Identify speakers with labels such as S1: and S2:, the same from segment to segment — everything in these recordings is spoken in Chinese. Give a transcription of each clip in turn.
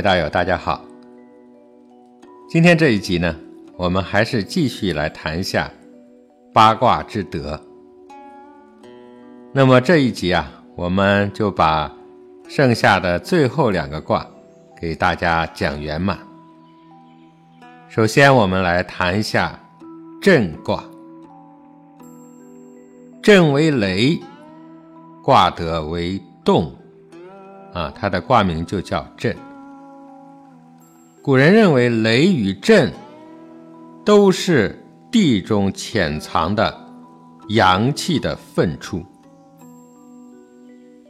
S1: 各位道友，大家好。今天这一集呢，我们还是继续来谈一下八卦之德。那么这一集啊，我们就把剩下的最后两个卦给大家讲圆满。首先，我们来谈一下震卦。震为雷，卦德为动，啊，它的卦名就叫震。古人认为雷与震都是地中潜藏的阳气的分出，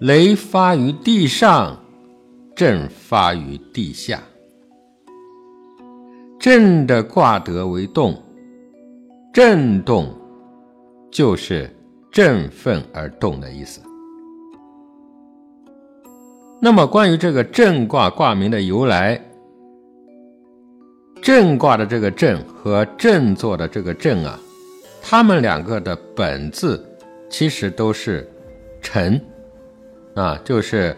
S1: 雷发于地上，震发于地下。震的卦德为动，震动就是振奋而动的意思。那么，关于这个震卦卦名的由来。震卦的这个震和振作的这个振啊，它们两个的本字其实都是辰啊，就是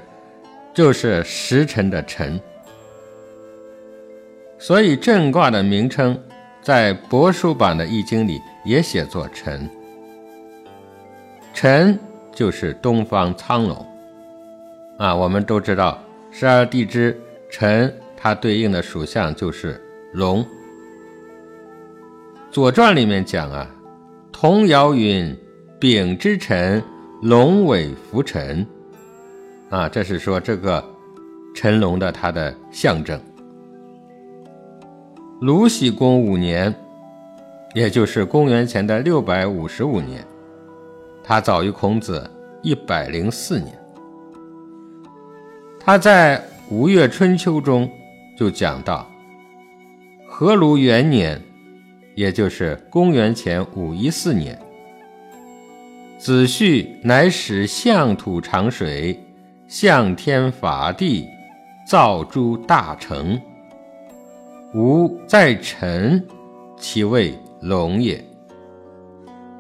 S1: 就是时辰的辰。所以震卦的名称在帛书版的易经里也写作辰。辰就是东方苍龙啊，我们都知道十二地支辰，它对应的属相就是。龙，《左传》里面讲啊，童谣云：“丙之辰，龙尾浮尘。”啊，这是说这个辰龙的它的象征。鲁僖公五年，也就是公元前的六百五十五年，他早于孔子一百零四年。他在《吴越春秋》中就讲到。何卢元年，也就是公元前五一四年，子胥乃使向土长水，向天法地，造诸大成。吾在臣，其谓龙也。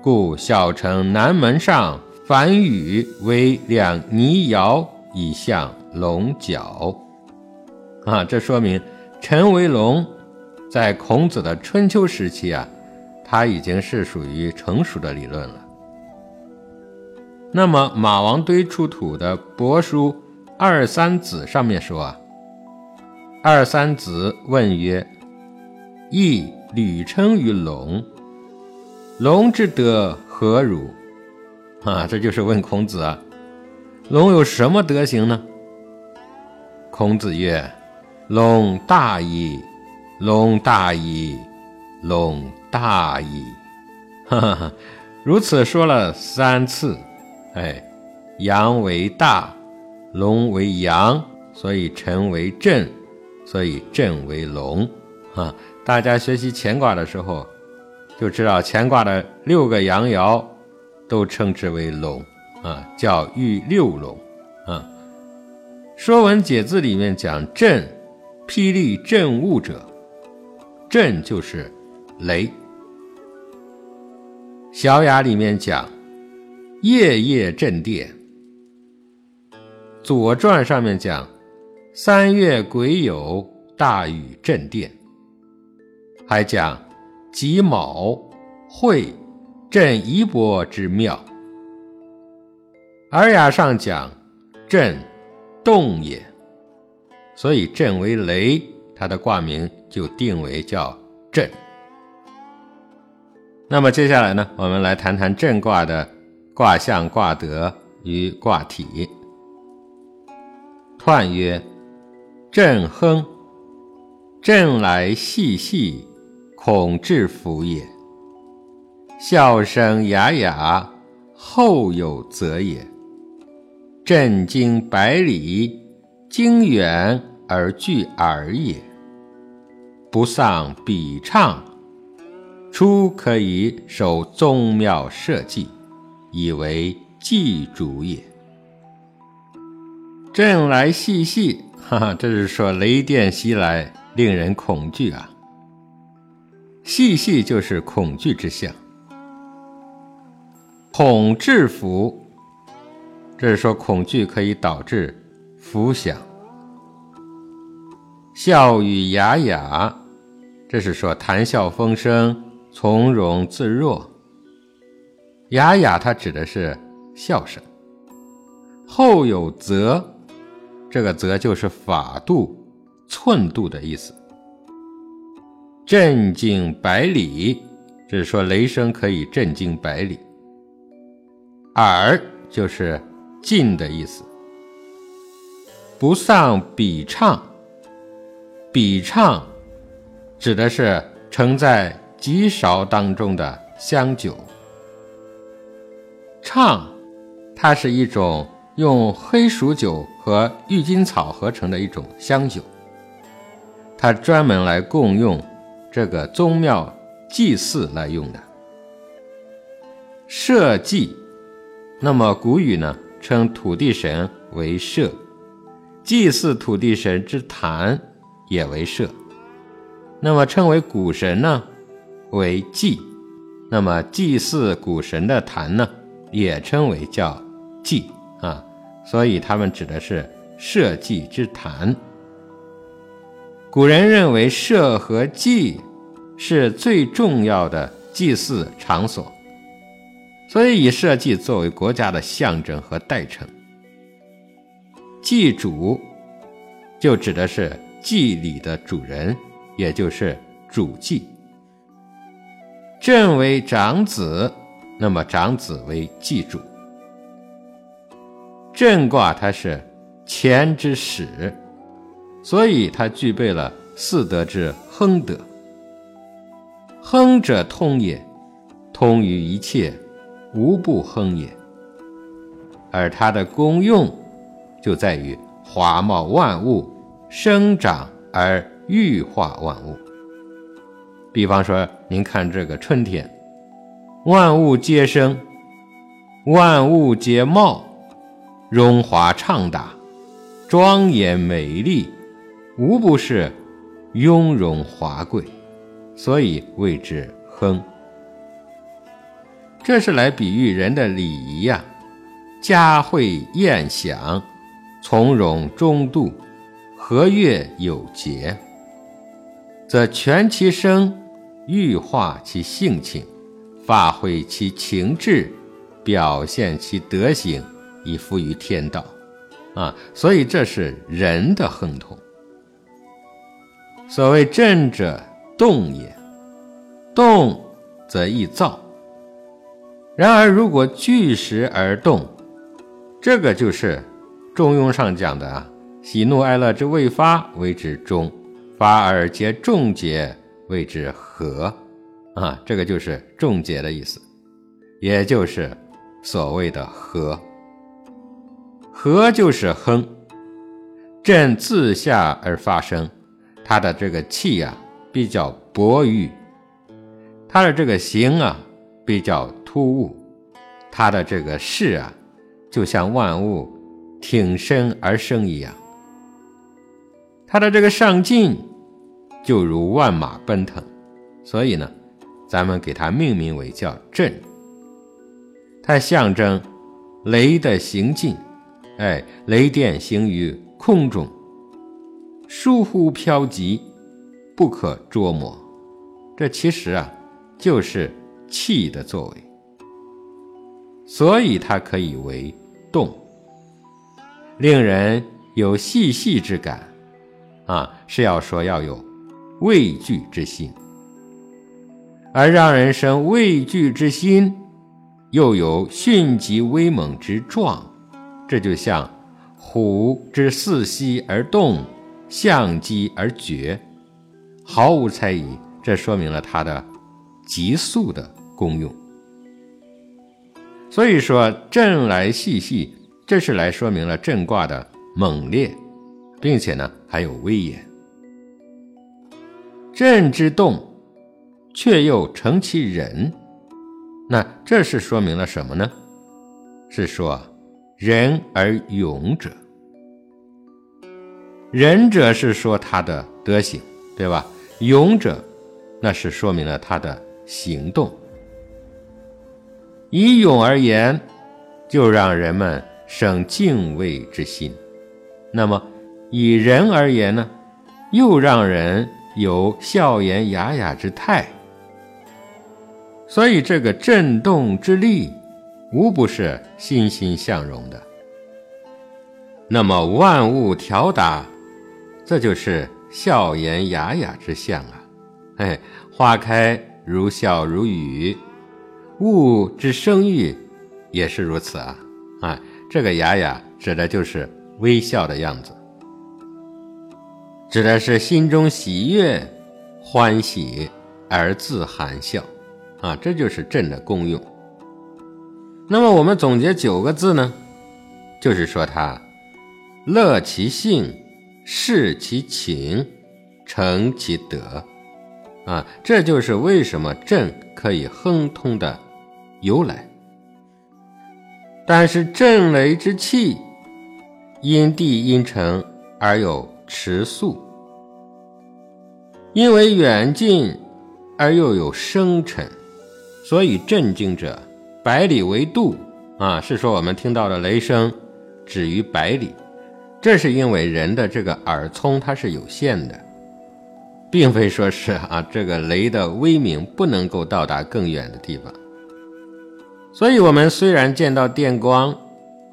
S1: 故小城南门上，凡宇为两泥窑，以象龙角。啊，这说明臣为龙。在孔子的春秋时期啊，他已经是属于成熟的理论了。那么马王堆出土的帛书二三子上面说啊，二三子问曰：“亦履称于龙，龙之德何如？”啊，这就是问孔子啊，龙有什么德行呢？孔子曰：“龙大矣。”龙大矣，龙大矣，哈哈哈！如此说了三次，哎，阳为大，龙为阳，所以辰为震，所以震为龙啊！大家学习乾卦的时候，就知道乾卦的六个阳爻都称之为龙啊，叫玉六龙啊。《说文解字》里面讲震，霹雳震物者。震就是雷，《小雅》里面讲夜夜震电，《左传》上面讲三月癸酉大雨震电，还讲己卯会震夷伯之妙，《尔雅》上讲震动也，所以震为雷。它的卦名就定为叫震。那么接下来呢，我们来谈谈震卦的卦象、卦德与卦体。彖曰：震亨，震来细细，恐至福也。笑声哑哑，后有则也。震经百里，经远而据耳也。不丧比畅，初可以守宗庙社稷，以为祭主也。震来细细，哈哈，这是说雷电袭来，令人恐惧啊。细细就是恐惧之象。恐至福，这是说恐惧可以导致福享。笑语哑哑，这是说谈笑风生、从容自若。雅雅，它指的是笑声。后有则，这个则就是法度、寸度的意思。震惊百里，这是说雷声可以震惊百里。耳就是近的意思。不丧比唱，比唱指的是盛在极勺当中的香酒。唱，它是一种用黑蜀酒和郁金草合成的一种香酒，它专门来供用这个宗庙祭祀来用的。社稷，那么古语呢称土地神为社，祭祀土地神之坛也为社，那么称为谷神呢为祭，那么祭祀谷神的坛呢？也称为叫祭啊，所以他们指的是社稷之坛。古人认为社和稷是最重要的祭祀场所，所以以社稷作为国家的象征和代称。祭主就指的是祭礼的主人，也就是主祭。朕为长子。那么长子为祭主，震卦它是乾之始，所以它具备了四德之亨德。亨者通也，通于一切，无不亨也。而它的功用就在于华茂万物，生长而育化万物。比方说，您看这个春天。万物皆生，万物皆茂，荣华畅达，庄严美丽，无不是雍容华贵，所以谓之亨。这是来比喻人的礼仪呀，佳会宴享，从容中度，和悦有节，则全其生，欲化其性情。发挥其情志，表现其德行，以服于天道，啊，所以这是人的亨通。所谓震者动也，动则易躁。然而如果据实而动，这个就是《中庸》上讲的啊，喜怒哀乐之未发，谓之中；发而皆众结，谓之和。啊，这个就是重结的意思，也就是所谓的和。和就是亨，震自下而发生，它的这个气呀比较薄郁，它的这个形啊比较突兀，它的这个势啊就像万物挺身而生一样，它的这个上进就如万马奔腾，所以呢。咱们给它命名为叫震，它象征雷的行进，哎，雷电行于空中，疏忽飘急，不可捉摸。这其实啊，就是气的作为，所以它可以为动，令人有细细之感，啊，是要说要有畏惧之心。而让人生畏惧之心，又有迅疾威猛之状，这就像虎之四息而动，象机而决，毫无猜疑。这说明了它的急速的功用。所以说，震来细细，这是来说明了震卦的猛烈，并且呢还有威严。震之动。却又成其人，那这是说明了什么呢？是说仁而勇者，仁者是说他的德行，对吧？勇者，那是说明了他的行动。以勇而言，就让人们生敬畏之心；那么以仁而言呢，又让人有笑颜雅雅之态。所以这个震动之力，无不是欣欣向荣的。那么万物调达，这就是笑颜雅雅之象啊！哎，花开如笑如语，物之生育也是如此啊！啊，这个雅雅指的就是微笑的样子，指的是心中喜悦、欢喜而自含笑。啊，这就是朕的功用。那么我们总结九个字呢，就是说它乐其性，事其情，成其德。啊，这就是为什么朕可以亨通的由来。但是震雷之气，因地因成而有迟速，因为远近而又有生沉。所以震惊者，百里为度啊，是说我们听到的雷声止于百里，这是因为人的这个耳聪它是有限的，并非说是啊这个雷的威名不能够到达更远的地方。所以，我们虽然见到电光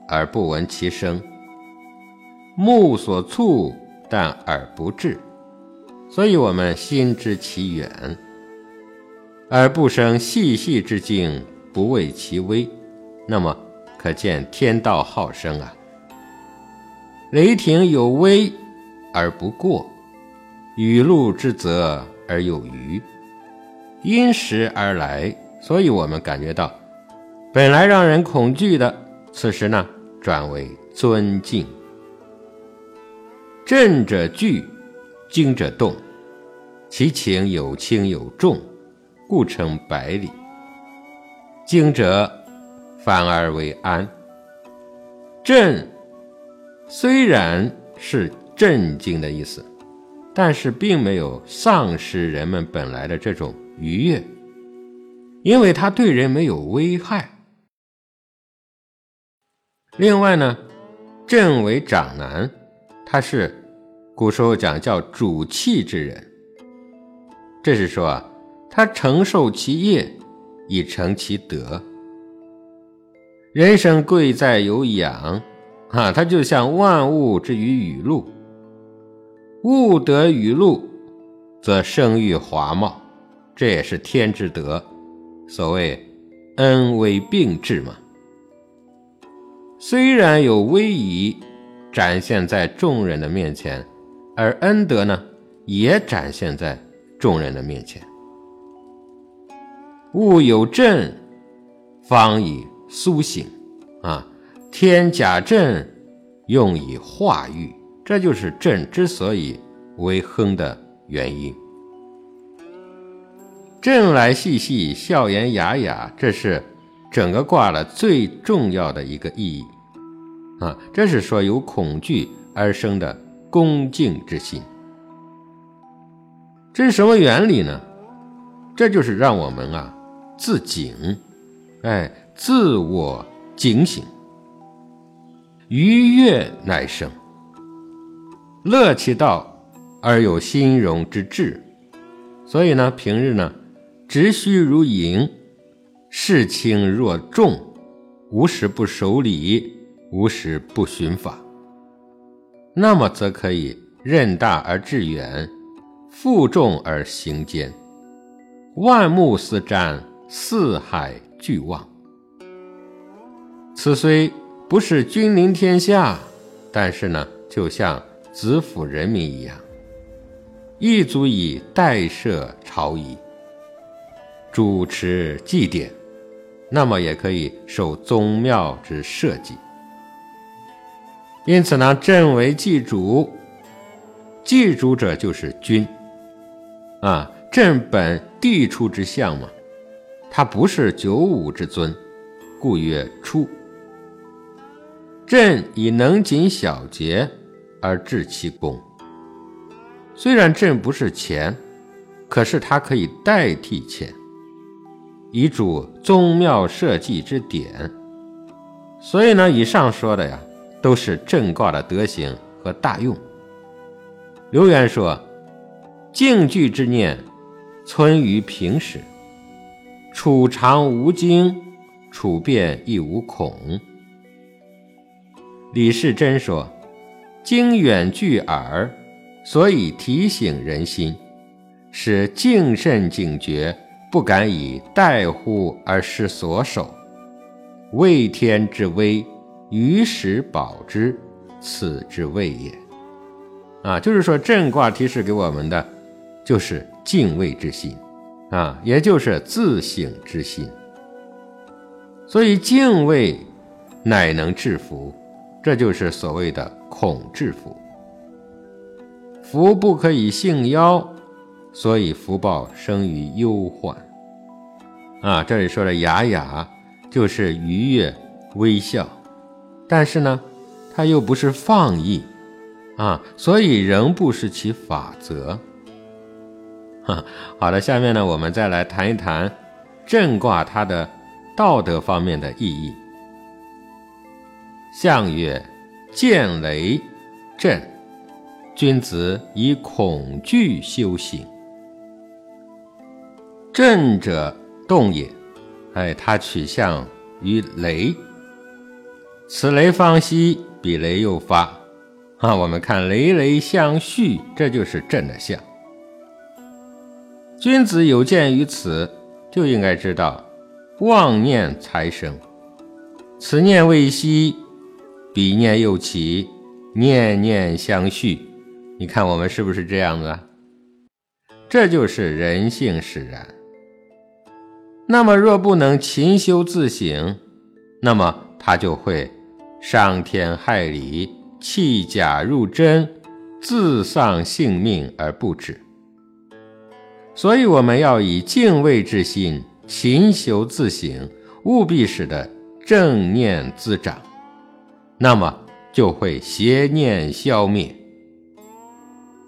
S1: 而不闻其声，目所触但而不至，所以我们心知其远。而不生细细之境，不畏其微，那么可见天道好生啊。雷霆有威而不过，雨露之泽而有余，因时而来，所以我们感觉到，本来让人恐惧的，此时呢转为尊敬。震者惧，惊者动，其情有轻有重。故称百里。惊者反而为安。震虽然是震惊的意思，但是并没有丧失人们本来的这种愉悦，因为它对人没有危害。另外呢，震为长男，他是古时候讲叫主气之人，这是说啊。他承受其业，以成其德。人生贵在有养，啊，它就像万物之于雨露，物得雨露，则生育华茂，这也是天之德。所谓恩威并至嘛。虽然有威仪展现在众人的面前，而恩德呢，也展现在众人的面前。物有震，方以苏醒，啊，天甲震，用以化育，这就是震之所以为亨的原因。震来细细，笑颜雅雅，这是整个卦的最重要的一个意义，啊，这是说由恐惧而生的恭敬之心。这是什么原理呢？这就是让我们啊。自警，哎，自我警醒，愉悦乃生，乐其道而有心容之志。所以呢，平日呢，直虚如影，视轻若重，无时不守礼，无时不循法。那么则可以任大而致远，负重而行坚，万目四瞻。四海俱望，此虽不是君临天下，但是呢，就像子府人民一样，亦足以代设朝仪、主持祭典，那么也可以受宗庙之社稷。因此呢，朕为祭主，祭主者就是君，啊，朕本地出之相嘛。他不是九五之尊，故曰出。朕以能谨小节而治其功。虽然朕不是钱，可是他可以代替钱，以主宗庙社稷之典。所以呢，以上说的呀，都是震卦的德行和大用。刘元说：“静句之念，存于平时，处常无惊，处变亦无恐。李世珍说：“经远距耳，所以提醒人心，使敬慎警觉，不敢以怠忽而失所守。畏天之威，于时保之，此之谓也。”啊，就是说震卦提示给我们的，就是敬畏之心，啊，也就是自省之心。所以敬畏乃能制福，这就是所谓的恐制福。福不可以幸夭，所以福报生于忧患。啊，这里说的雅雅就是愉悦微笑，但是呢，它又不是放逸。啊，所以仍不失其法则。哈，好的，下面呢，我们再来谈一谈震卦它的道德方面的意义。象曰：见雷震，君子以恐惧修行。震者动也，哎，它取象于雷。此雷方息，彼雷又发。啊，我们看雷雷相续，这就是震的象。君子有见于此，就应该知道，妄念才生，此念未息，彼念又起，念念相续。你看我们是不是这样子？这就是人性使然。那么若不能勤修自省，那么他就会伤天害理。弃假入真，自丧性命而不止。所以我们要以敬畏之心，勤修自省，务必使得正念滋长，那么就会邪念消灭，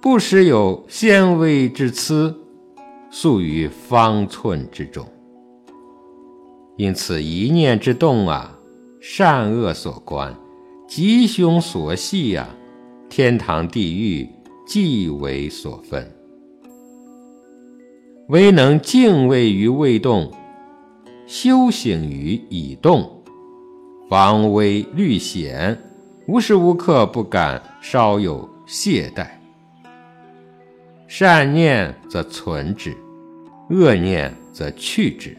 S1: 不时有纤微之疵，宿于方寸之中。因此一念之动啊，善恶所关。吉凶所系呀，天堂地狱既为所分。唯能敬畏于未动，修行于已动，防微虑险，无时无刻不敢稍有懈怠。善念则存之，恶念则去之。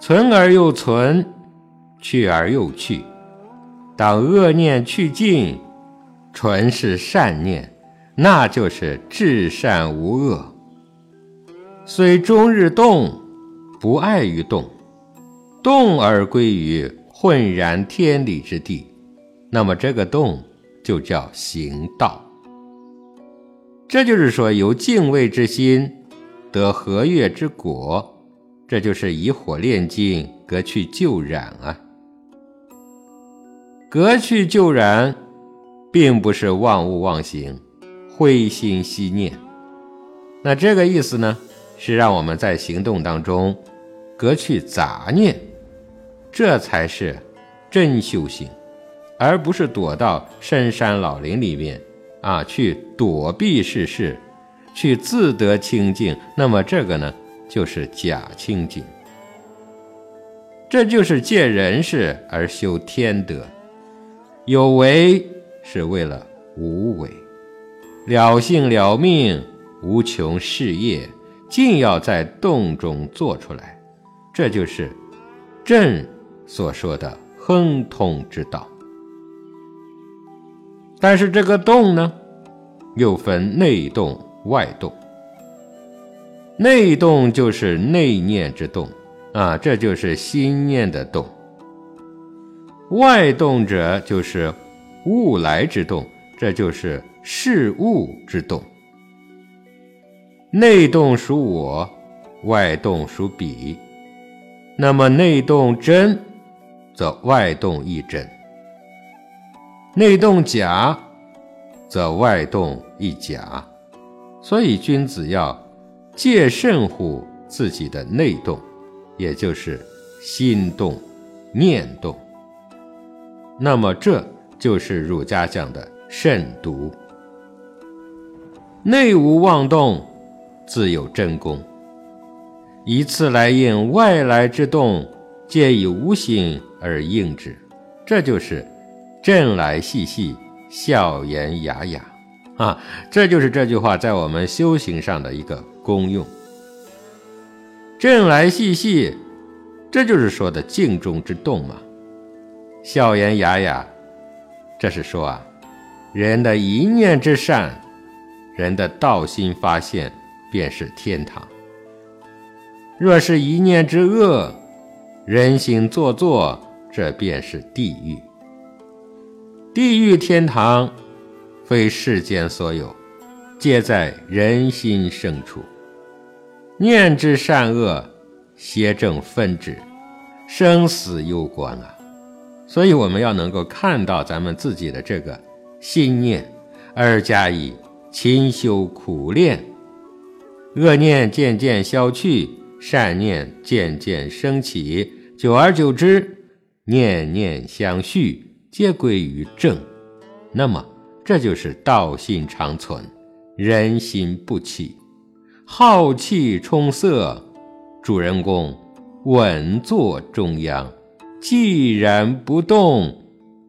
S1: 存而又存，去而又去。当恶念去尽，纯是善念，那就是至善无恶。虽终日动，不碍于动，动而归于浑然天理之地，那么这个动就叫行道。这就是说，有敬畏之心，得和悦之果，这就是以火炼金，革去旧染啊。革去旧染，并不是忘物忘形、灰心息念。那这个意思呢，是让我们在行动当中革去杂念，这才是真修行，而不是躲到深山老林里面啊去躲避世事，去自得清净。那么这个呢，就是假清净。这就是借人事而修天德。有为是为了无为，了性了命，无穷事业，尽要在动中做出来，这就是朕所说的亨通之道。但是这个动呢，又分内动、外动。内动就是内念之动啊，这就是心念的动。外动者就是物来之动，这就是事物之动。内动属我，外动属彼。那么内动真，则外动亦真；内动假，则外动亦假。所以君子要戒慎乎自己的内动，也就是心动、念动。那么，这就是儒家讲的慎独。内无妄动，自有真功。以次来应外来之动，皆以无形而应之。这就是振来细细，笑言雅雅啊！这就是这句话在我们修行上的一个功用。振来细细，这就是说的静中之动嘛。笑言雅雅，这是说啊，人的一念之善，人的道心发现，便是天堂；若是一念之恶，人心做作，这便是地狱。地狱天堂，非世间所有，皆在人心深处。念之善恶，邪正分之，生死攸关啊！所以我们要能够看到咱们自己的这个心念，而加以勤修苦练，恶念渐渐消去，善念渐渐升起，久而久之，念念相续，皆归于正。那么，这就是道心长存，人心不起。浩气冲色，主人公稳坐中央，寂然不动，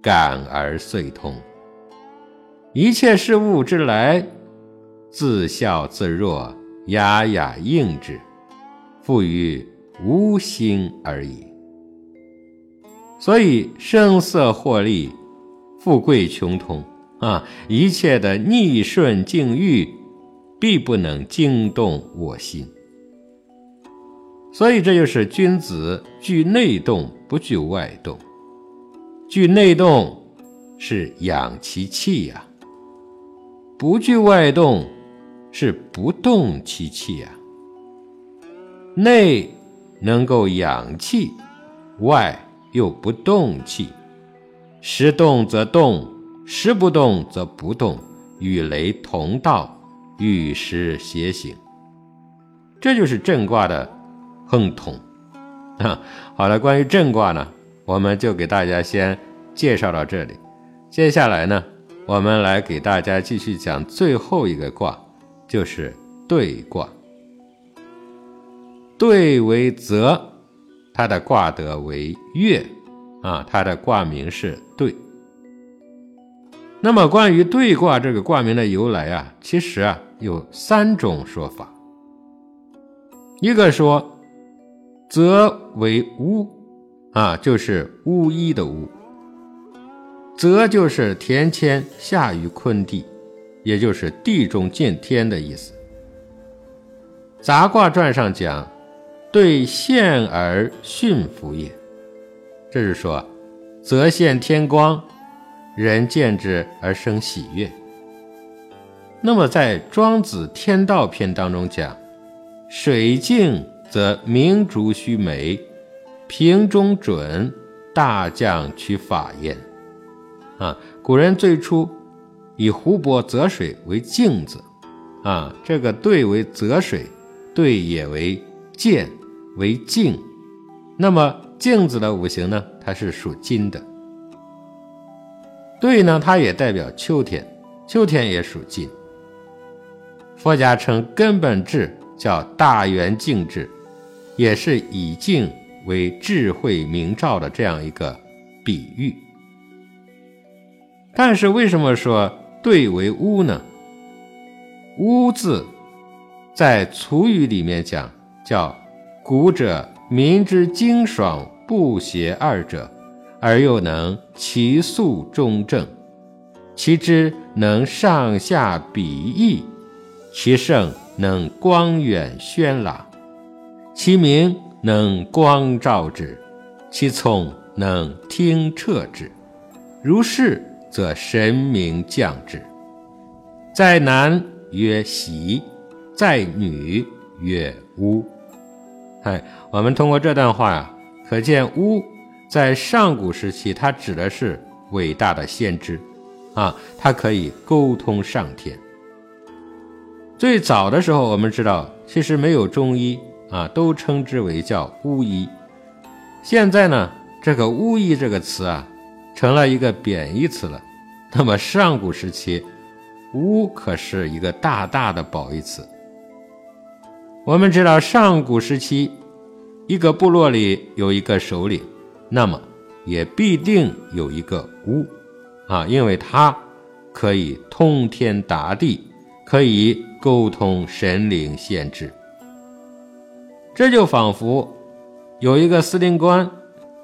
S1: 感而遂通。一切事物之来，自笑自若，雅雅应之，复于无心而已。所以声色获利，富贵穷通啊，一切的逆顺境遇。必不能惊动我心，所以这就是君子惧内动，不惧外动。惧内动是养其气呀，不惧外动是不动其气呀。内能够养气，外又不动气，时动则动，时不动则不动，与雷同道。与时偕行，这就是震卦的亨通啊。好了，关于震卦呢，我们就给大家先介绍到这里。接下来呢，我们来给大家继续讲最后一个卦，就是兑卦。兑为泽，它的卦德为月啊，它的卦名是兑。那么关于兑卦这个卦名的由来啊，其实啊。有三种说法，一个说，则为巫，啊，就是巫医的巫。则就是田谦下于坤地，也就是地中见天的意思。杂卦传上讲，对现而驯服也，这是说，泽现天光，人见之而生喜悦。那么，在《庄子·天道篇》当中讲：“水静则明烛须眉，平中准，大将取法焉。”啊，古人最初以湖泊泽水为镜子，啊，这个兑为泽水，兑也为见，为镜。那么镜子的五行呢，它是属金的。兑呢，它也代表秋天，秋天也属金。佛家称根本智叫大圆镜智，也是以镜为智慧明照的这样一个比喻。但是为什么说对为乌呢？乌字在俗语里面讲叫古者民之精爽不邪二者，而又能其素中正，其之能上下比翼。其盛能光远轩朗，其明能光照之，其聪能听彻之。如是，则神明降之。在男曰喜，在女曰巫。哎，我们通过这段话呀，可见巫在上古时期，它指的是伟大的先知啊，它可以沟通上天。最早的时候，我们知道其实没有中医啊，都称之为叫巫医。现在呢，这个巫医这个词啊，成了一个贬义词了。那么上古时期，巫可是一个大大的褒义词。我们知道，上古时期，一个部落里有一个首领，那么也必定有一个巫，啊，因为他可以通天达地，可以沟通神灵限制。这就仿佛有一个司令官，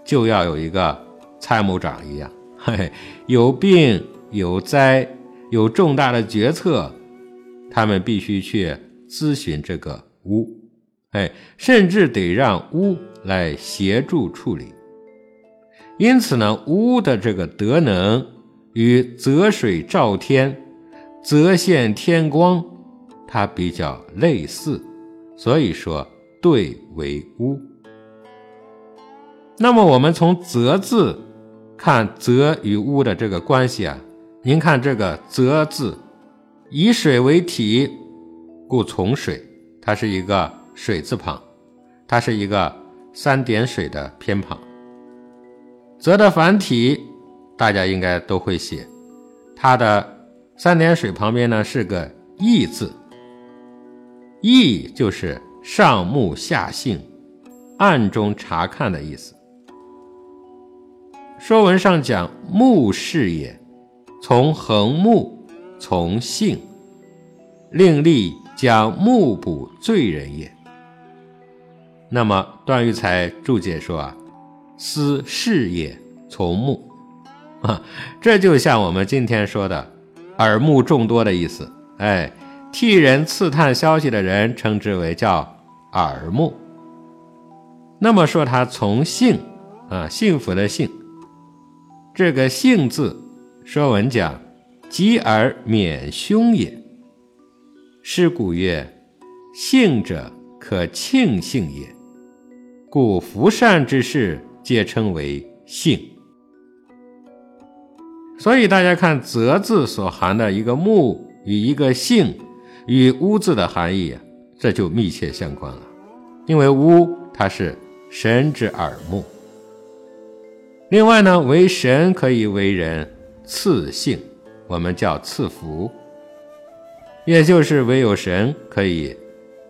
S1: 就要有一个参谋长一样，嘿嘿，有病有灾。有重大的决策，他们必须去咨询这个巫，哎，甚至得让巫来协助处理。因此呢，巫的这个德能与泽水照天、泽现天光，它比较类似，所以说对为巫。那么我们从“泽”字看“泽”与巫的这个关系啊。您看这个“泽”字，以水为体，故从水，它是一个水字旁，它是一个三点水的偏旁。泽的繁体大家应该都会写，它的三点水旁边呢是个“义”字，“义”就是上目下性，暗中查看的意思。说文上讲“目视也”。从横目，从性，令立将目补罪人也。那么段玉裁注解说啊，思视也，从目啊，这就像我们今天说的耳目众多的意思。哎，替人刺探消息的人称之为叫耳目。那么说他从幸啊，幸福的幸，这个幸字。说文讲：“吉而免凶也。”是古曰：“幸者可庆幸也。”故福善之事皆称为幸。所以大家看“泽”字所含的一个“木”与一个“幸”与“乌”字的含义，这就密切相关了。因为“乌”它是神之耳目。另外呢，为神可以为人。赐姓，我们叫赐福，也就是唯有神可以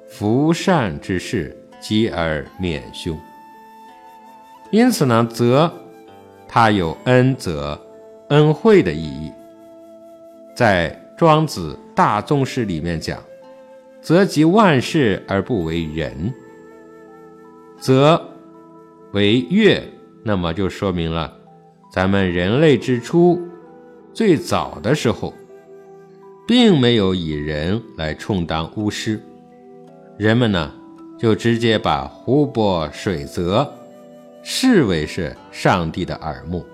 S1: 福善之事，积而免凶。因此呢，泽它有恩泽、恩惠的意义。在《庄子·大宗师》里面讲：“则及万事而不为人。”则为月，那么就说明了咱们人类之初。最早的时候，并没有以人来充当巫师，人们呢就直接把湖泊、水泽视为是上帝的耳目。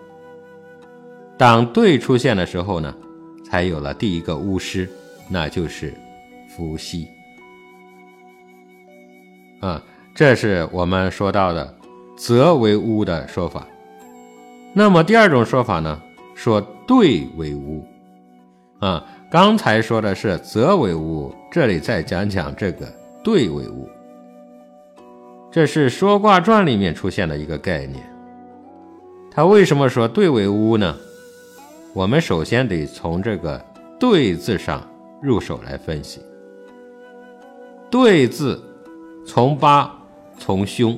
S1: 当对出现的时候呢，才有了第一个巫师，那就是伏羲。啊，这是我们说到的“泽为巫”的说法。那么第二种说法呢？说对为巫，啊，刚才说的是则为巫，这里再讲讲这个对为巫。这是《说卦传》里面出现的一个概念。他为什么说对为巫呢？我们首先得从这个“对”字上入手来分析。“对”字从八从兄，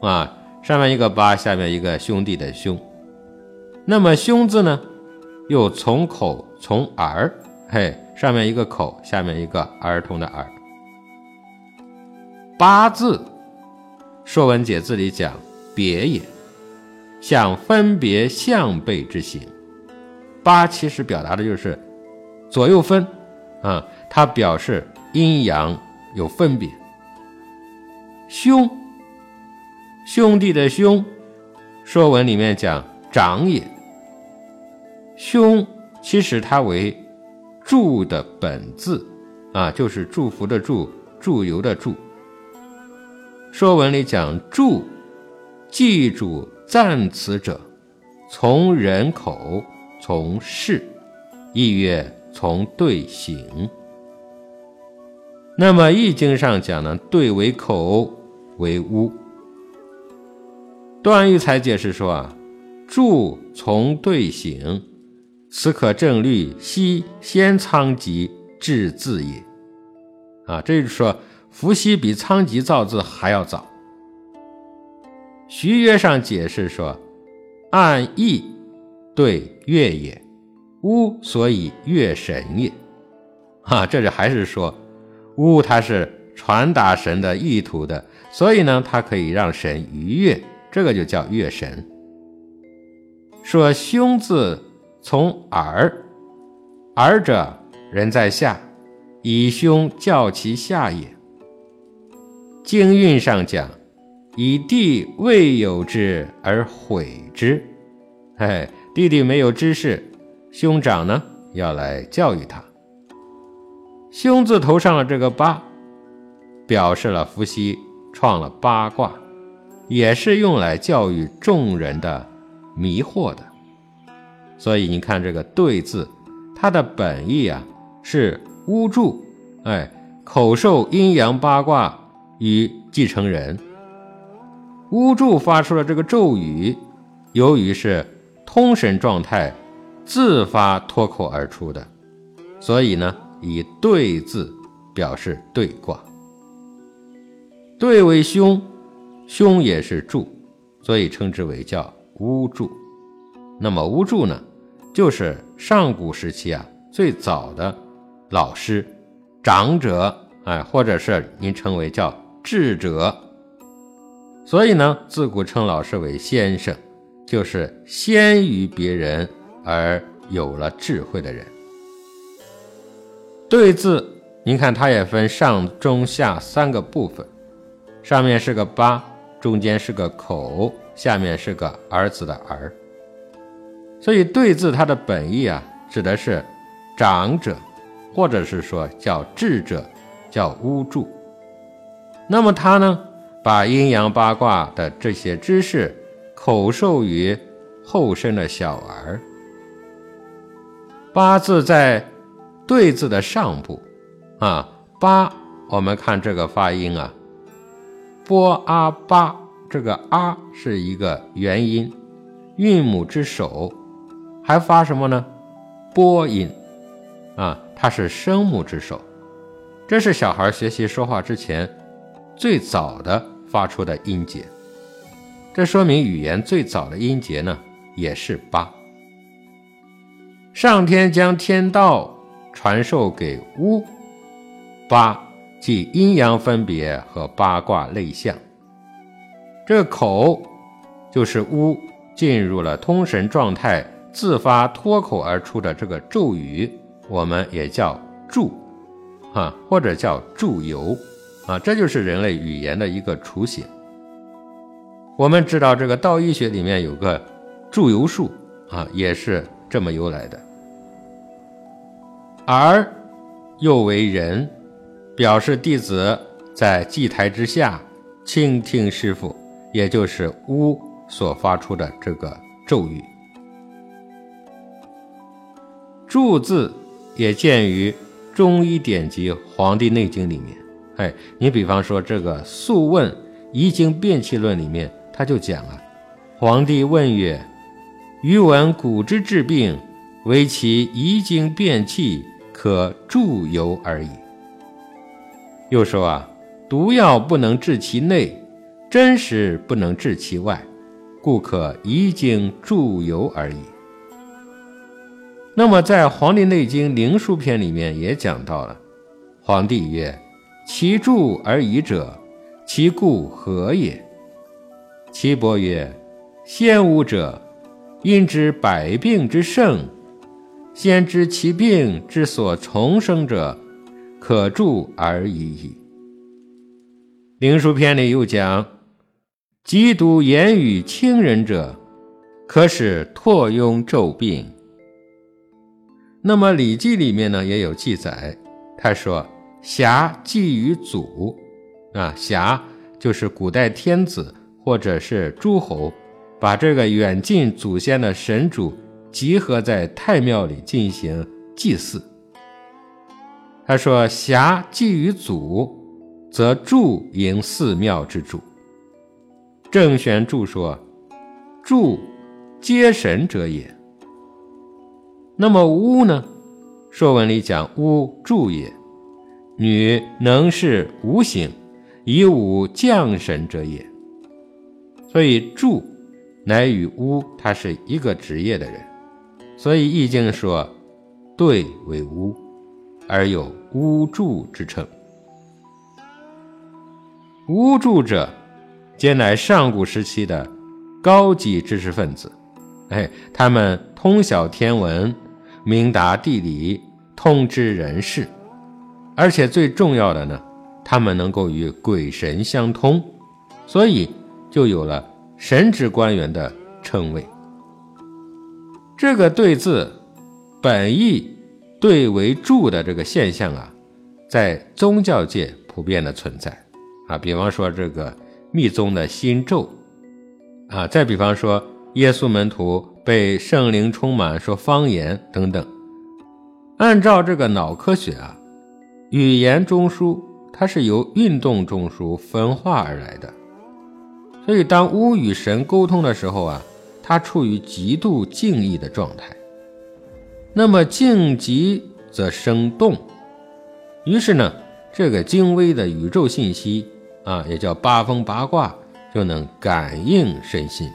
S1: 啊，上面一个八，下面一个兄弟的兄。那么“兄”字呢，又从口从耳，嘿，上面一个口，下面一个儿童的儿。八字，《说文解字》里讲别也，像分别相背之形。八其实表达的就是左右分，啊，它表示阴阳有分别。兄，兄弟的兄，《说文》里面讲长也。兄，其实它为“祝”的本字，啊，就是祝福的“祝”，祝由的“祝”。说文里讲“祝”，记主赞词者，从人口，从事，意曰从对行。那么《易经》上讲呢，对为口，为屋。段玉才解释说啊，祝从对行。此可正律，西先仓颉制字也。啊，这就是说，伏羲比仓颉造字还要早。徐曰上解释说，按义对月也，巫所以乐神也。哈，这里还是说，巫它是传达神的意图的，所以呢，它可以让神愉悦，这个就叫乐神。说凶字从耳，耳者人在下，以凶教其下也。经韵上讲，以弟未有之而毁之，哎，弟弟没有知识，兄长呢要来教育他。凶字头上的这个八，表示了伏羲创了八卦，也是用来教育众人的。迷惑的，所以你看这个“对”字，它的本意啊是巫祝，哎，口授阴阳八卦与继承人。巫祝发出了这个咒语，由于是通神状态，自发脱口而出的，所以呢，以“对”字表示对卦。对为凶，凶也是助，所以称之为叫。巫助，那么巫助呢，就是上古时期啊最早的老师、长者，哎，或者是您称为叫智者。所以呢，自古称老师为先生，就是先于别人而有了智慧的人。对字，您看它也分上中下三个部分，上面是个八，中间是个口。下面是个儿子的儿，所以对字它的本意啊，指的是长者，或者是说叫智者，叫巫祝。那么他呢，把阴阳八卦的这些知识口授于后生的小儿。八字在对字的上部啊，八，我们看这个发音啊，波阿八。这个啊是一个元音，韵母之首，还发什么呢？波音啊，它是声母之首。这是小孩学习说话之前最早的发出的音节。这说明语言最早的音节呢也是八。上天将天道传授给巫，八即阴阳分别和八卦类象。这口就是巫进入了通神状态，自发脱口而出的这个咒语，我们也叫祝，啊，或者叫祝由，啊，这就是人类语言的一个雏形。我们知道这个道医学里面有个祝由术，啊，也是这么由来的。而又为人，表示弟子在祭台之下倾听师傅。也就是巫所发出的这个咒语，祝字也见于中医典籍《黄帝内经》里面。哎，你比方说这个《素问·遗经变气论》里面，他就讲了：皇帝问曰：“余闻古之治病，唯其遗精变气，可助游而已。”又说啊，毒药不能治其内。真实不能治其外，故可移经注由而已。那么在《黄帝内经·灵枢篇》里面也讲到了，皇帝曰：“其注而已者，其故何也？”岐伯曰：“先巫者，因知百病之盛，先知其病之所重生者，可助而已矣。”《灵书篇》里又讲。嫉妒言语轻人者，可使唾痈骤病。那么《礼记》里面呢也有记载，他说：“侠祭于祖，啊，侠就是古代天子或者是诸侯，把这个远近祖先的神主集合在太庙里进行祭祀。”他说：“侠祭于祖，则祝迎寺庙之主。”郑玄注说：“祝皆神者也。”那么巫呢？《说文》里讲巫助也，女能是无形，以武降神者也。所以助乃与巫，他是一个职业的人。所以《易经》说，兑为巫，而有巫助之称。巫助者，皆乃上古时期的高级知识分子。哎，他们通晓天文，明达地理，通知人事，而且最重要的呢，他们能够与鬼神相通，所以就有了神职官员的称谓。这个“对”字，本意“对”为助的这个现象啊，在宗教界普遍的存在啊。比方说这个密宗的心咒啊，再比方说耶稣门徒被圣灵充满说方言等等。按照这个脑科学啊，语言中枢它是由运动中枢分化而来的，所以当巫与神沟通的时候啊。他处于极度静意的状态，那么静极则生动，于是呢，这个精微的宇宙信息啊，也叫八风八卦，就能感应身心，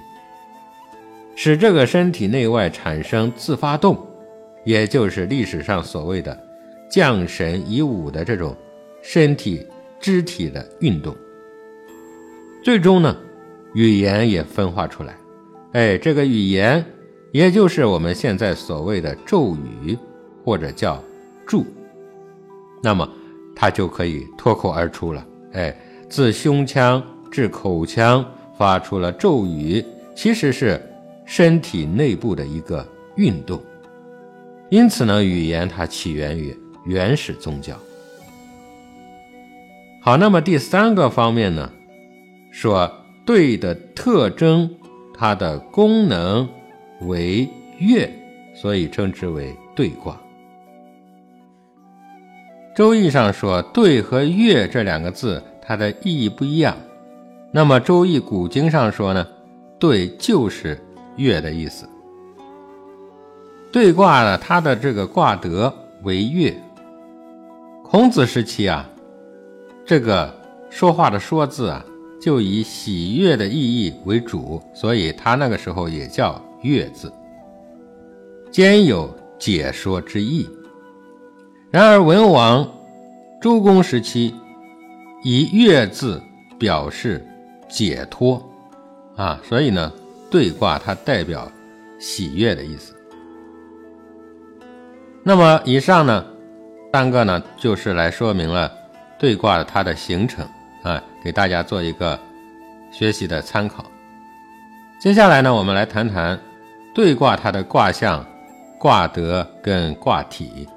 S1: 使这个身体内外产生自发动，也就是历史上所谓的降神以武的这种身体肢体的运动，最终呢，语言也分化出来。哎，这个语言，也就是我们现在所谓的咒语，或者叫祝，那么它就可以脱口而出了。哎，自胸腔至口腔发出了咒语，其实是身体内部的一个运动。因此呢，语言它起源于原始宗教。好，那么第三个方面呢，说对的特征。它的功能为月，所以称之为兑卦。周易上说“兑”和“月”这两个字，它的意义不一样。那么周易古经上说呢，“兑”就是月的意思。兑卦呢，它的这个卦德为月。孔子时期啊，这个说话的“说”字啊。就以喜悦的意义为主，所以他那个时候也叫“月”字，兼有解说之意。然而文王、周公时期以“月”字表示解脱啊，所以呢，对卦它代表喜悦的意思。那么以上呢，三个呢，就是来说明了对卦它的形成。啊，给大家做一个学习的参考。接下来呢，我们来谈谈对卦它的卦象、卦德跟卦体。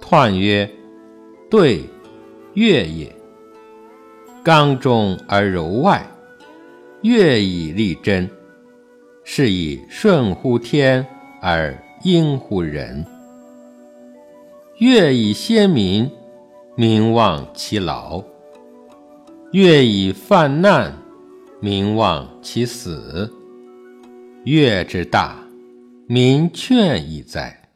S1: 彖曰：对，月也。刚中而柔外，月以立贞，是以顺乎天而应乎人。月以先民。民望其劳，月以犯难；民望其死。月之大，民劝矣哉！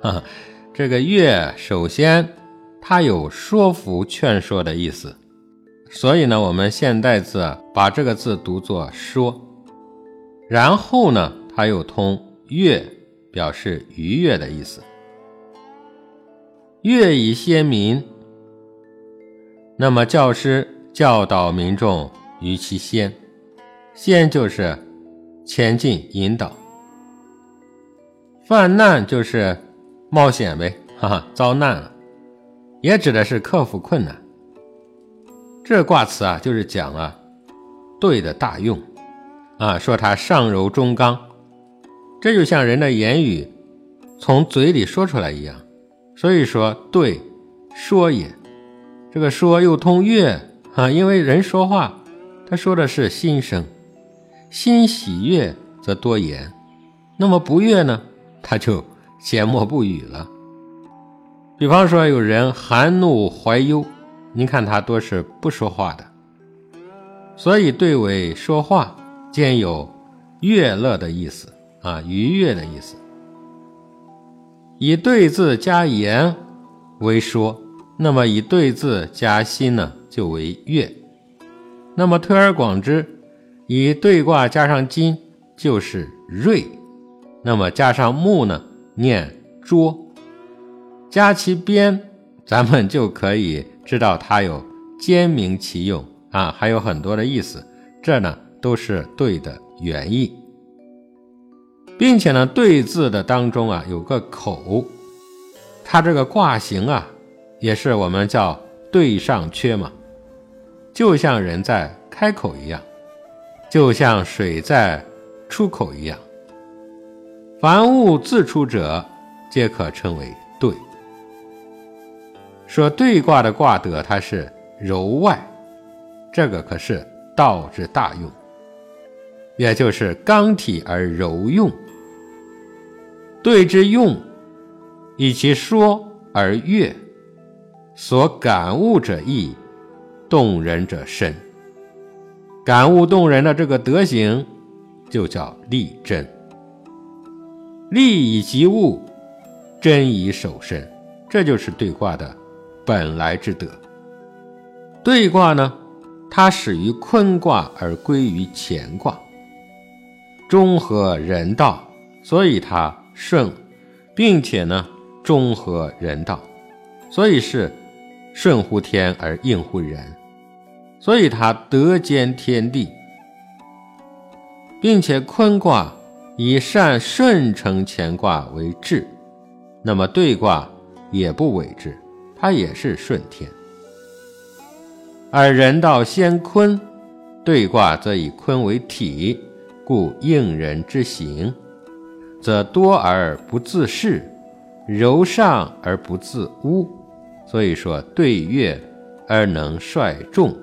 S1: 哈，这个月首先它有说服、劝说的意思，所以呢，我们现代字，把这个字读作说。然后呢，它又通悦，表示愉悦的意思。乐以先民，那么教师教导民众于其先，先就是前进引导，犯难就是冒险呗，哈哈，遭难了，也指的是克服困难。这卦词啊，就是讲了对的大用。啊，说它上柔中刚，这就像人的言语从嘴里说出来一样。所以说，对说也，这个说又通悦啊，因为人说话，他说的是心声，心喜悦则多言，那么不悦呢，他就缄默不语了。比方说有人含怒怀忧，您看他多是不说话的。所以对为说话兼有悦乐的意思啊，愉悦的意思。以对字加言为说，那么以对字加心呢，就为月。那么推而广之，以对卦加上金就是锐，那么加上木呢，念拙，加其边，咱们就可以知道它有兼明其用。啊，还有很多的意思。这呢都是对的原意，并且呢对字的当中啊有个口，它这个卦形啊也是我们叫对上缺嘛。就像人在开口一样，就像水在出口一样。凡物自出者，皆可称为对。说对卦的卦德，它是柔外，这个可是道之大用，也就是刚体而柔用。对之用，以其说而悦，所感悟者易。动人者深，感悟动人的这个德行，就叫立真。立以及物，真以守身，这就是对卦的本来之德。对卦呢，它始于坤卦而归于乾卦，中和人道，所以它顺，并且呢，中和人道，所以是顺乎天而应乎人。所以它得兼天地，并且坤卦以善顺承乾卦为治，那么兑卦也不违之，它也是顺天。而人道先坤，兑卦则以坤为体，故应人之行，则多而不自恃，柔上而不自污。所以说对月而能率众。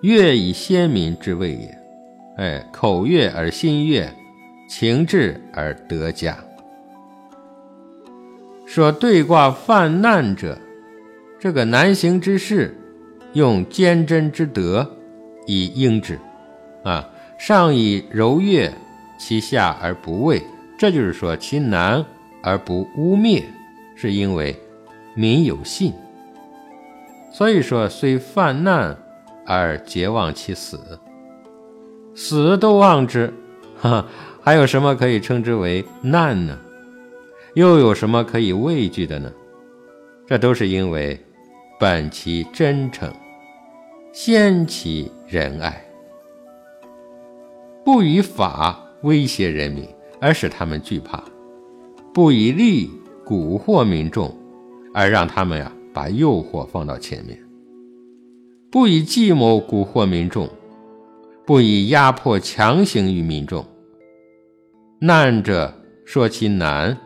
S1: 月以先民之谓也，哎，口悦而心悦，情志而德佳。说对卦犯难者，这个难行之事，用坚贞之德以应之，啊，上以柔悦，其下而不畏，这就是说其难而不污蔑，是因为民有信。所以说虽犯难。而皆忘其死，死都忘之，哈，还有什么可以称之为难呢？又有什么可以畏惧的呢？这都是因为本其真诚，先其仁爱，不以法威胁人民而使他们惧怕，不以利蛊惑民众而让他们呀把诱惑放到前面。不以计谋蛊惑民众，不以压迫强行于民众。难者说其难，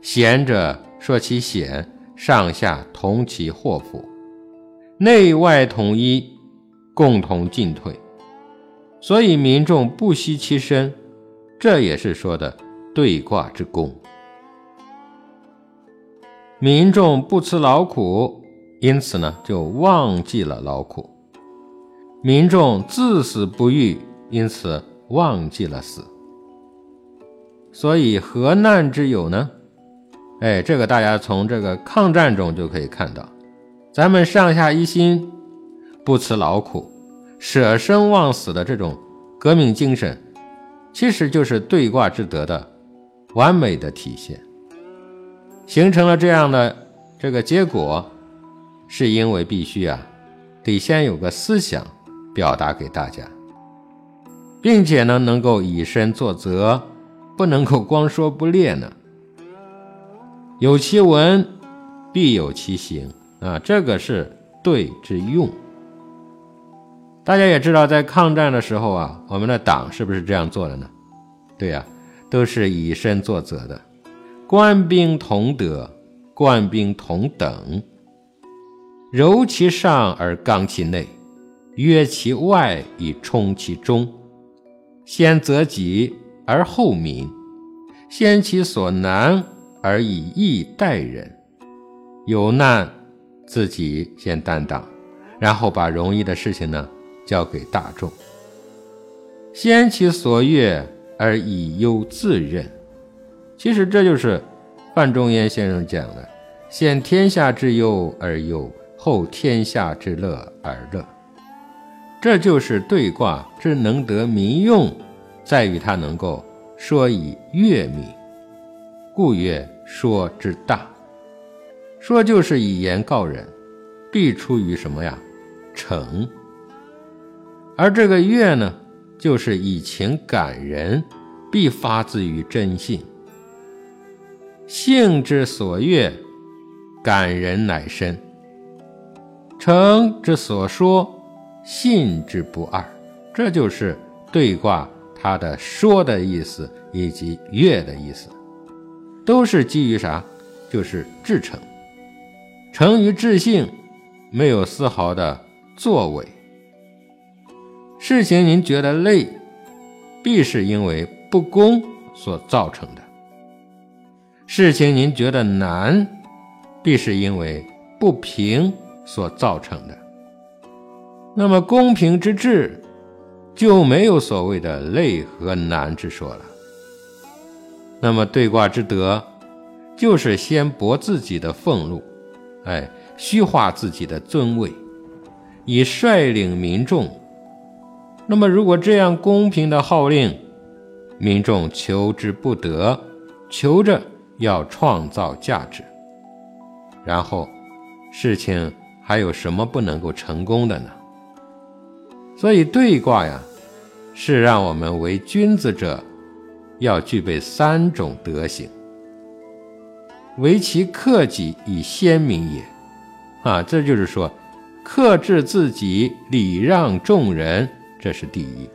S1: 险者说其险，上下同其祸福，内外统一，共同进退。所以民众不惜其身，这也是说的对卦之功。民众不辞劳苦，因此呢，就忘记了劳苦。民众自死不渝，因此忘记了死。所以何难之有呢？哎，这个大家从这个抗战中就可以看到，咱们上下一心，不辞劳苦，舍生忘死的这种革命精神，其实就是对卦之德的完美的体现。形成了这样的这个结果，是因为必须啊，得先有个思想。表达给大家，并且呢，能够以身作则，不能够光说不练呢。有其文，必有其行啊，这个是对之用。大家也知道，在抗战的时候啊，我们的党是不是这样做的呢？对呀，都是以身作则的，官兵同德，官兵同等，柔其上而刚其内。约其外以充其中，先择己而后民，先其所难而以易待人。有难自己先担当，然后把容易的事情呢交给大众。先其所悦而以忧自任，其实这就是范仲淹先生讲的：“先天下之忧而忧，后天下之乐而乐。”这就是对卦之能得民用，在于它能够说以悦民，故曰说之大。说就是以言告人，必出于什么呀？诚。而这个悦呢，就是以情感人，必发自于真信。性之所悦，感人乃深；诚之所说，信之不二。这就是对卦它的说的意思以及悦的意思，都是基于啥？就是至诚。诚于至性，没有丝毫的作为。事情您觉得累，必是因为不公所造成的；事情您觉得难，必是因为不平所造成的。那么公平之治，就没有所谓的累和难之说了。那么对卦之德，就是先博自己的俸禄。哎，虚化自己的尊位，以率领民众。那么，如果这样公平的号令，民众求之不得，求着要创造价值，然后事情还有什么不能够成功的呢？所以对卦呀，是让我们为君子者要具备三种德行。为其克己以先民也，啊，这就是说，克制自己，礼让众人，这是第一。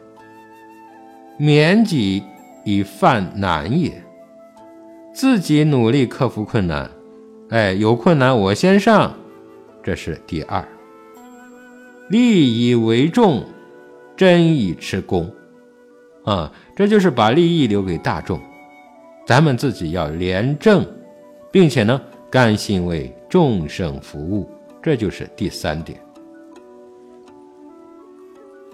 S1: 免己以犯难也，自己努力克服困难，哎，有困难我先上，这是第二。利以为重，真以持公，啊，这就是把利益留给大众，咱们自己要廉政。并且呢，甘心为众生服务，这就是第三点。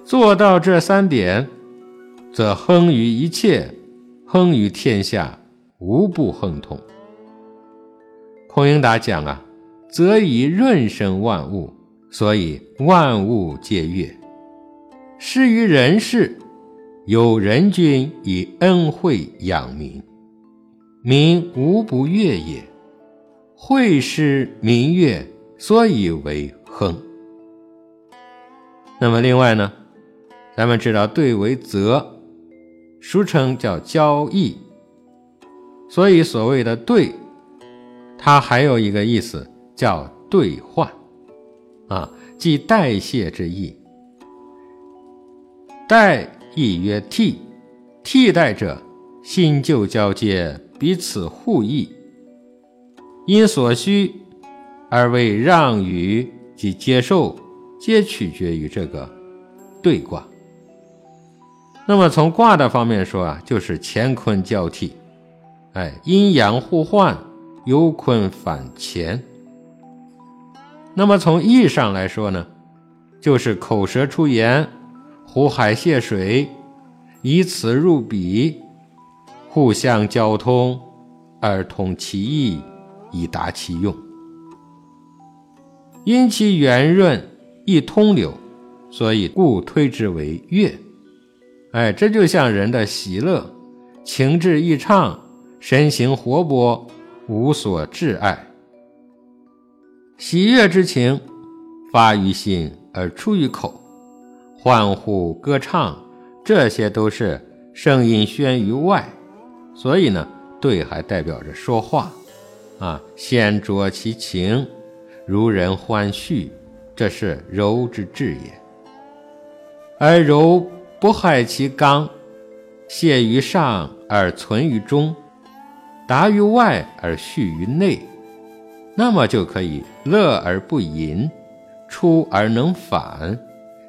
S1: 做到这三点，则亨于一切，亨于天下，无不亨通。孔颖达讲啊，则以润生万物，所以万物皆悦。施于人世，有人君以恩惠养民，民无不悦也。惠施民乐，所以为亨。那么另外呢，咱们知道对为泽，俗称叫交易，所以所谓的兑，它还有一个意思叫兑换，啊，即代谢之意。代亦曰替，替代者，新旧交接，彼此互益。因所需而为让与及接受，皆取决于这个对卦。那么从卦的方面说啊，就是乾坤交替，哎，阴阳互换，由坤反乾。那么从意义上来说呢，就是口舌出言，湖海泄水，以此入彼，互相交通而通其意。以达其用，因其圆润易通流，所以故推之为乐。哎，这就像人的喜乐，情志易畅，身形活泼，无所挚爱。喜悦之情发于心而出于口，欢呼歌唱，这些都是声音宣于外，所以呢，对还代表着说话。啊，先着其情，如人欢叙，这是柔之至也；而柔不害其刚，泄于上而存于中，达于外而蓄于内，那么就可以乐而不淫，出而能反，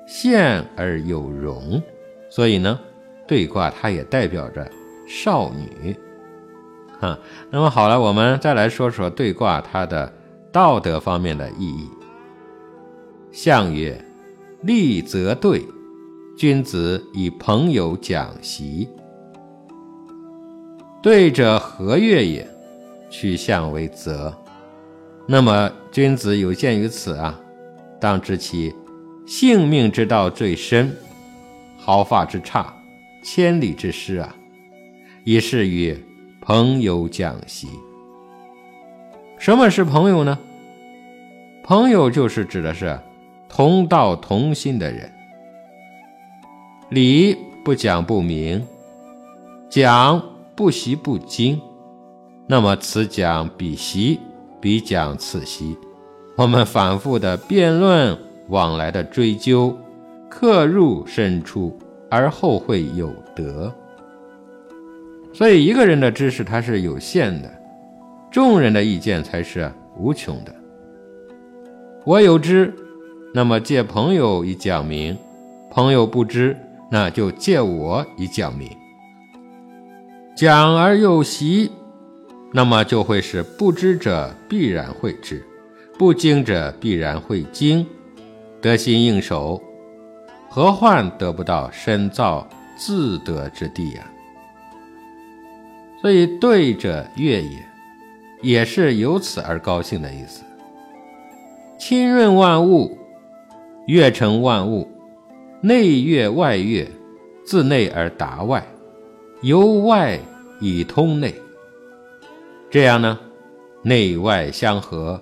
S1: 陷而有容。所以呢，对卦它也代表着少女。哈，那么好了，我们再来说说对卦它的道德方面的意义。象曰：利则对，君子以朋友讲习。对者和悦也，取象为泽。那么君子有鉴于此啊，当知其性命之道最深，毫发之差，千里之师啊，以是与朋友讲习。什么是朋友呢？朋友就是指的是同道同心的人。理不讲不明，讲不习不精。那么此讲彼习，彼讲此习。我们反复的辩论，往来的追究，刻入深处，而后会有得。所以一个人的知识它是有限的。众人的意见才是无穷的。我有知，那么借朋友以讲明；朋友不知，那就借我以讲明。讲而又习，那么就会使不知者必然会知，不精者必然会精，得心应手，何患得不到深造自得之地呀？所以对者悦也。也是由此而高兴的意思。亲润万物，悦成万物，内悦外悦，自内而达外，由外以通内。这样呢，内外相合，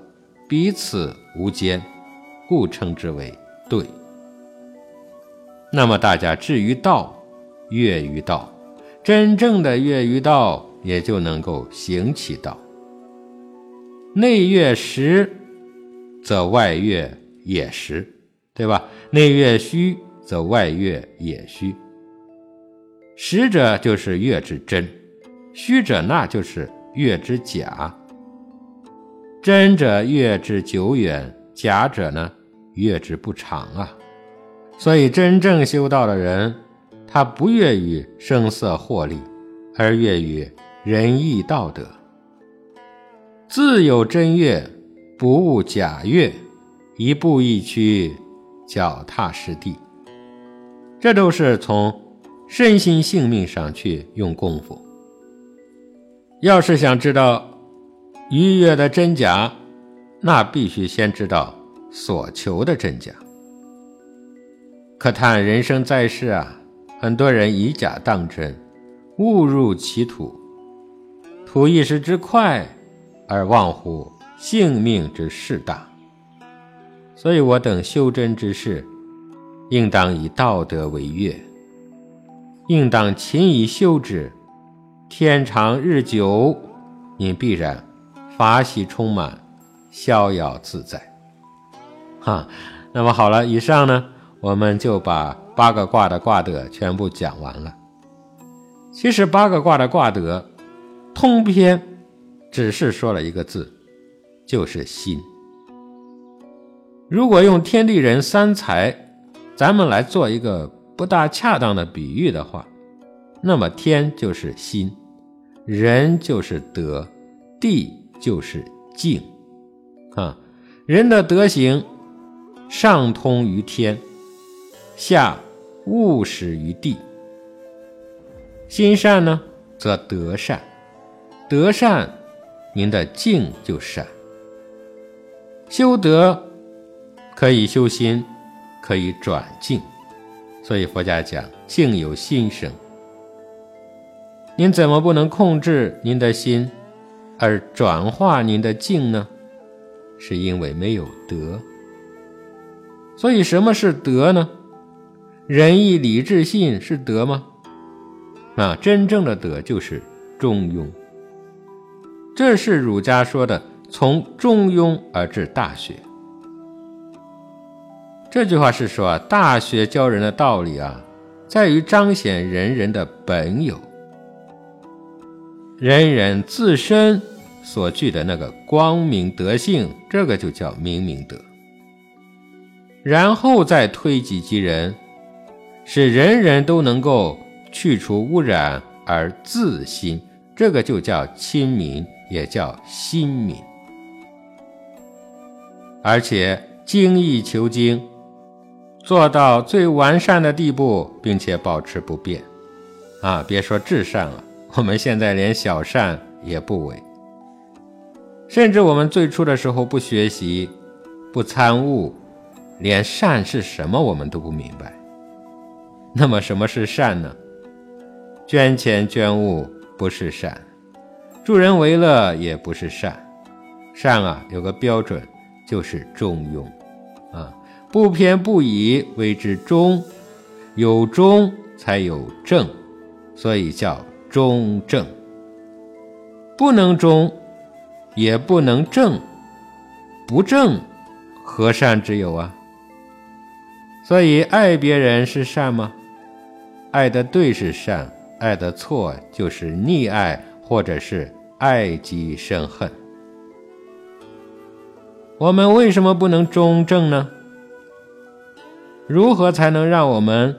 S1: 彼此无间，故称之为对。那么大家至于道，悦于道，真正的悦于道，也就能够行其道。内越实，则外越也实，对吧？内越虚，则外越也虚。实者就是月之真，虚者那就是月之假。真者月之久远，假者呢月之不长啊。所以真正修道的人，他不悦于声色获利，而悦于仁义道德。自有真月，不误假月，一步一趋，脚踏实地。这都是从身心性命上去用功夫。要是想知道愉悦的真假，那必须先知道所求的真假。可叹人生在世啊，很多人以假当真，误入歧途，图一时之快。而忘乎性命之事大，所以我等修真之士，应当以道德为乐，应当勤以修之。天长日久，您必然法喜充满，逍遥自在。哈，那么好了，以上呢，我们就把八个卦的卦德全部讲完了。其实八个卦的卦德，通篇。只是说了一个字，就是心。如果用天地人三才，咱们来做一个不大恰当的比喻的话，那么天就是心，人就是德，地就是静。啊，人的德行上通于天，下务始于地。心善呢，则德善，德善。您的静就善，修德可以修心，可以转静，所以佛家讲静由心生。您怎么不能控制您的心，而转化您的静呢？是因为没有德。所以什么是德呢？仁义礼智信是德吗？啊，真正的德就是中庸。这是儒家说的“从中庸而至大学”。这句话是说啊，大学教人的道理啊，在于彰显人人的本有，人人自身所具的那个光明德性，这个就叫明明德。然后再推己及人，使人人都能够去除污染而自心，这个就叫亲民。也叫心民，而且精益求精，做到最完善的地步，并且保持不变。啊，别说至善了，我们现在连小善也不为，甚至我们最初的时候不学习、不参悟，连善是什么我们都不明白。那么什么是善呢？捐钱捐物不是善，助人为乐也不是善。善啊，有个标准，就是中庸，不偏不倚谓之中，有中才有正，所以叫。中正，不能中，也不能正，不正，何善之有啊？所以爱别人是善吗？爱的对是善，爱的错就是溺爱，或者是爱极生恨。我们为什么不能中正呢？如何才能让我们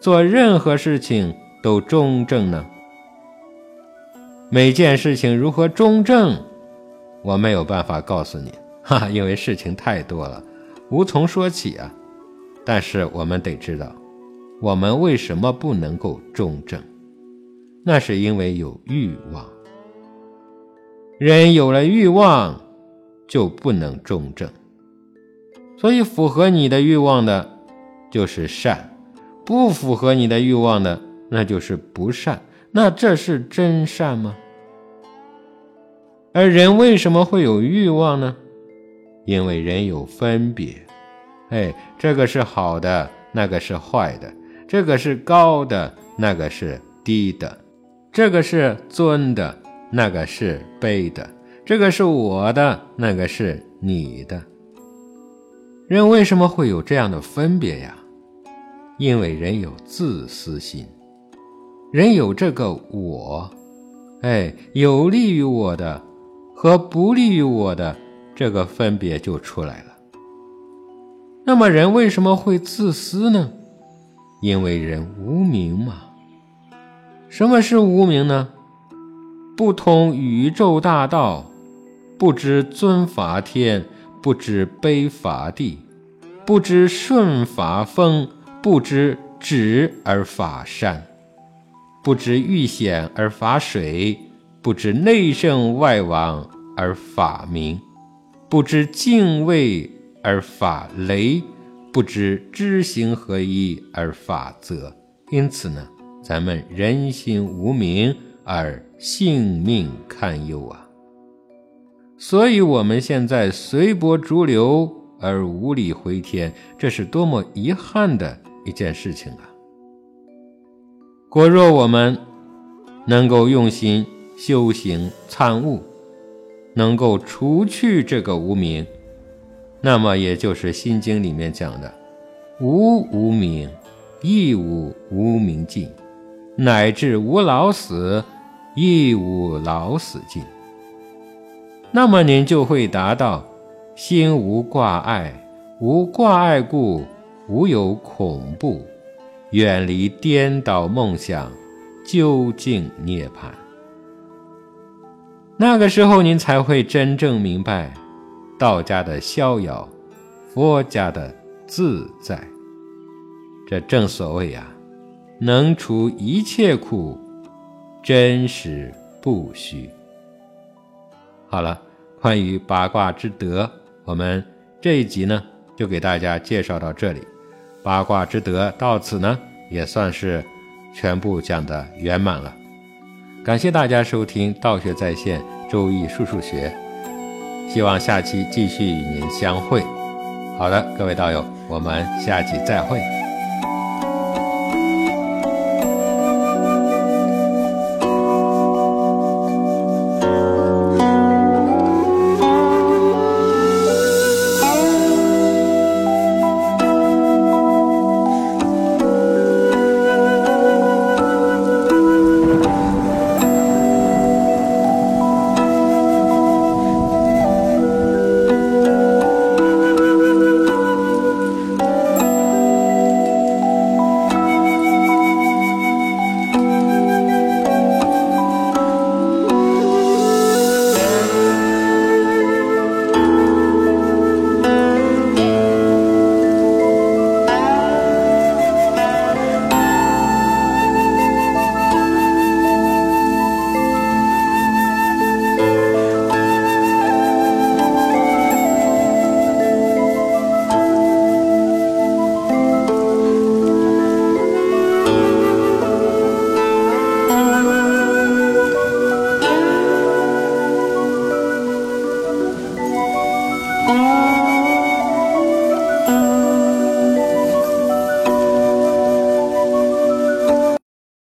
S1: 做任何事情都中正呢？每件事情如何中正，我没有办法告诉你，哈，因为事情太多了，无从说起啊。但是我们得知道，我们为什么不能够中正？那是因为有欲望。人有了欲望，就不能中正。所以，符合你的欲望的，就是善；不符合你的欲望的，那就是不善。那这是真善吗？而人为什么会有欲望呢？因为人有分别，哎，这个是好的，那个是坏的；这个是高的，那个是低的；这个是尊的，那个是卑的；这个是我的，那个是你的。人为什么会有这样的分别呀？因为人有自私心，人有这个我，哎，有利于我的。和不利于我的这个分别就出来了。那么人为什么会自私呢？因为人无名嘛。什么是无名呢？不通宇宙大道，不知尊法天，不知卑法地，不知顺法风，不知止而法善，不知遇险而法水，不知内圣外王。而法明，不知敬畏而法雷，不知知行合一而法则。因此呢，咱们人心无明而性命堪忧啊！所以，我们现在随波逐流而无力回天，这是多么遗憾的一件事情啊！果若我们能够用心修行参悟，能够除去这个无名，那么也就是《心经》里面讲的“无无名，亦无无名尽，乃至无老死，亦无老死尽”。那么您就会达到心无挂碍，无挂碍故，无有恐怖，远离颠倒梦想，究竟涅槃。那个时候，您才会真正明白道家的逍遥，佛家的自在。这正所谓啊，能除一切苦，真实不虚。好了，关于八卦之德，我们这一集呢，就给大家介绍到这里。八卦之德到此呢，也算是全部讲的圆满了。感谢大家收听《道学在线·周易数数学》，希望下期继续与您相会。好的，各位道友，我们下期再会。